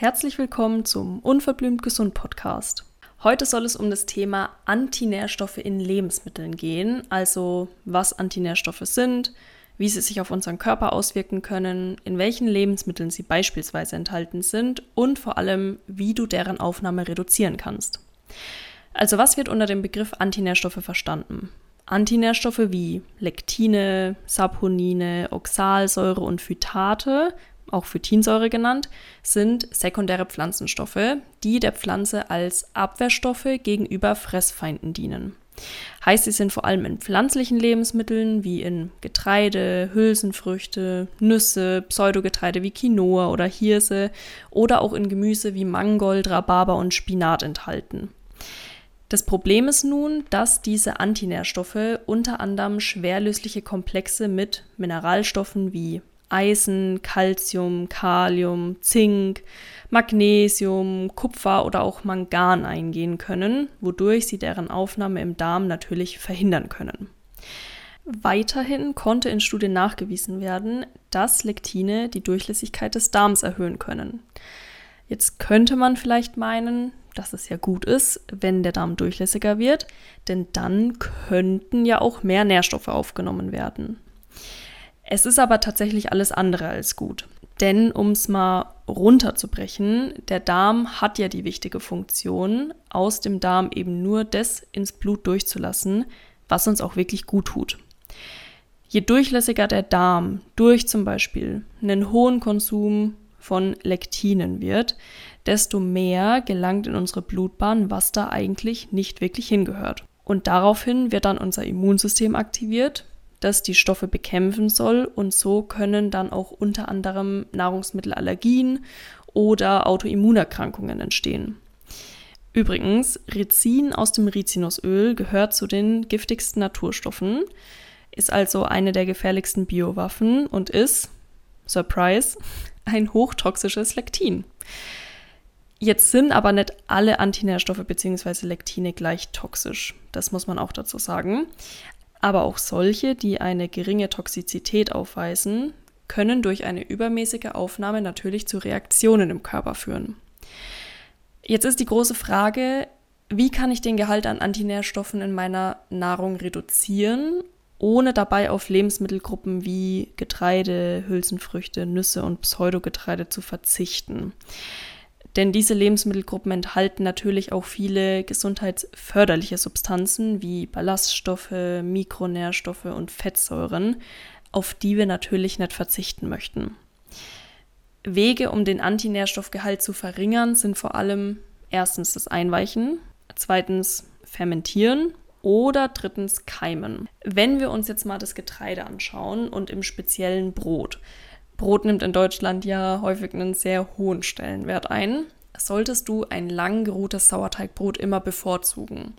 Herzlich willkommen zum Unverblümt Gesund Podcast. Heute soll es um das Thema Antinährstoffe in Lebensmitteln gehen, also was Antinährstoffe sind, wie sie sich auf unseren Körper auswirken können, in welchen Lebensmitteln sie beispielsweise enthalten sind und vor allem, wie du deren Aufnahme reduzieren kannst. Also was wird unter dem Begriff Antinährstoffe verstanden? Antinährstoffe wie Lektine, Saponine, Oxalsäure und Phytate auch Phytinsäure genannt, sind sekundäre Pflanzenstoffe, die der Pflanze als Abwehrstoffe gegenüber Fressfeinden dienen. Heißt, sie sind vor allem in pflanzlichen Lebensmitteln wie in Getreide, Hülsenfrüchte, Nüsse, Pseudogetreide wie Quinoa oder Hirse oder auch in Gemüse wie Mangold, Rhabarber und Spinat enthalten. Das Problem ist nun, dass diese Antinährstoffe unter anderem schwerlösliche Komplexe mit Mineralstoffen wie Eisen, Calcium, Kalium, Zink, Magnesium, Kupfer oder auch Mangan eingehen können, wodurch sie deren Aufnahme im Darm natürlich verhindern können. Weiterhin konnte in Studien nachgewiesen werden, dass Lektine die Durchlässigkeit des Darms erhöhen können. Jetzt könnte man vielleicht meinen, dass es ja gut ist, wenn der Darm durchlässiger wird, denn dann könnten ja auch mehr Nährstoffe aufgenommen werden. Es ist aber tatsächlich alles andere als gut. Denn um es mal runterzubrechen, der Darm hat ja die wichtige Funktion, aus dem Darm eben nur das ins Blut durchzulassen, was uns auch wirklich gut tut. Je durchlässiger der Darm durch zum Beispiel einen hohen Konsum von Lektinen wird, desto mehr gelangt in unsere Blutbahn, was da eigentlich nicht wirklich hingehört. Und daraufhin wird dann unser Immunsystem aktiviert, das die Stoffe bekämpfen soll. Und so können dann auch unter anderem Nahrungsmittelallergien oder Autoimmunerkrankungen entstehen. Übrigens, Rizin aus dem Rizinusöl gehört zu den giftigsten Naturstoffen, ist also eine der gefährlichsten Biowaffen und ist, Surprise, ein hochtoxisches Lektin. Jetzt sind aber nicht alle Antinährstoffe bzw. Lektine gleich toxisch. Das muss man auch dazu sagen. Aber auch solche, die eine geringe Toxizität aufweisen, können durch eine übermäßige Aufnahme natürlich zu Reaktionen im Körper führen. Jetzt ist die große Frage, wie kann ich den Gehalt an Antinährstoffen in meiner Nahrung reduzieren, ohne dabei auf Lebensmittelgruppen wie Getreide, Hülsenfrüchte, Nüsse und Pseudogetreide zu verzichten? Denn diese Lebensmittelgruppen enthalten natürlich auch viele gesundheitsförderliche Substanzen wie Ballaststoffe, Mikronährstoffe und Fettsäuren, auf die wir natürlich nicht verzichten möchten. Wege, um den Antinährstoffgehalt zu verringern, sind vor allem erstens das Einweichen, zweitens Fermentieren oder drittens Keimen. Wenn wir uns jetzt mal das Getreide anschauen und im speziellen Brot, Brot nimmt in Deutschland ja häufig einen sehr hohen Stellenwert ein. Solltest du ein lang geruhtes Sauerteigbrot immer bevorzugen.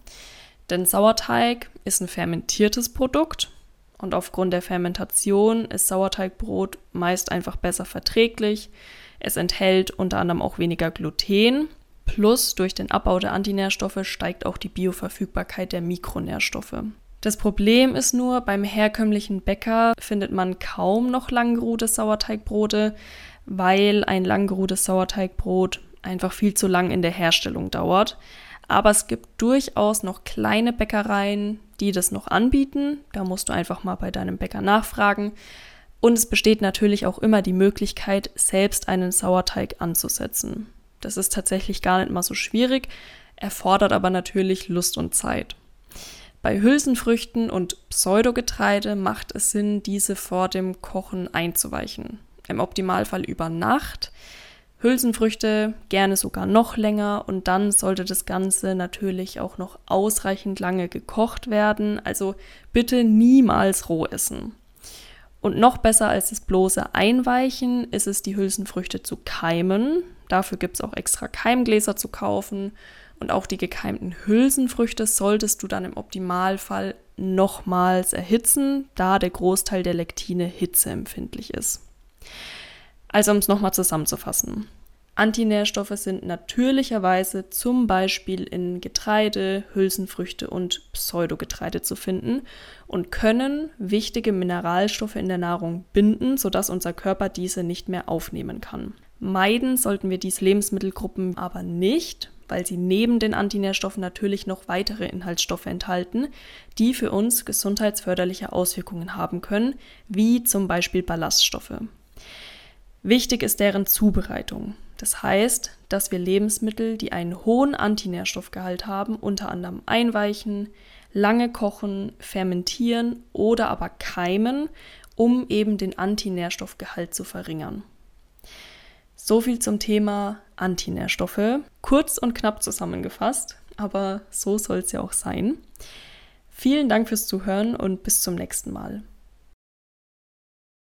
Denn Sauerteig ist ein fermentiertes Produkt und aufgrund der Fermentation ist Sauerteigbrot meist einfach besser verträglich. Es enthält unter anderem auch weniger Gluten. Plus durch den Abbau der Antinährstoffe steigt auch die Bioverfügbarkeit der Mikronährstoffe. Das Problem ist nur, beim herkömmlichen Bäcker findet man kaum noch langgeruhte Sauerteigbrote, weil ein langgeruhtes Sauerteigbrot einfach viel zu lang in der Herstellung dauert. Aber es gibt durchaus noch kleine Bäckereien, die das noch anbieten. Da musst du einfach mal bei deinem Bäcker nachfragen. Und es besteht natürlich auch immer die Möglichkeit, selbst einen Sauerteig anzusetzen. Das ist tatsächlich gar nicht mal so schwierig, erfordert aber natürlich Lust und Zeit. Bei Hülsenfrüchten und Pseudogetreide macht es Sinn, diese vor dem Kochen einzuweichen. Im Optimalfall über Nacht. Hülsenfrüchte gerne sogar noch länger und dann sollte das Ganze natürlich auch noch ausreichend lange gekocht werden. Also bitte niemals roh essen. Und noch besser als das bloße Einweichen ist es, die Hülsenfrüchte zu keimen. Dafür gibt es auch extra Keimgläser zu kaufen und auch die gekeimten Hülsenfrüchte solltest du dann im Optimalfall nochmals erhitzen, da der Großteil der Lektine hitzeempfindlich ist. Also um es nochmal zusammenzufassen. Antinährstoffe sind natürlicherweise zum Beispiel in Getreide, Hülsenfrüchte und Pseudogetreide zu finden und können wichtige Mineralstoffe in der Nahrung binden, sodass unser Körper diese nicht mehr aufnehmen kann. Meiden sollten wir diese Lebensmittelgruppen aber nicht, weil sie neben den Antinährstoffen natürlich noch weitere Inhaltsstoffe enthalten, die für uns gesundheitsförderliche Auswirkungen haben können, wie zum Beispiel Ballaststoffe. Wichtig ist deren Zubereitung. Das heißt, dass wir Lebensmittel, die einen hohen Antinährstoffgehalt haben, unter anderem einweichen, lange kochen, fermentieren oder aber keimen, um eben den Antinährstoffgehalt zu verringern. So viel zum Thema Antinährstoffe. Kurz und knapp zusammengefasst, aber so soll es ja auch sein. Vielen Dank fürs Zuhören und bis zum nächsten Mal.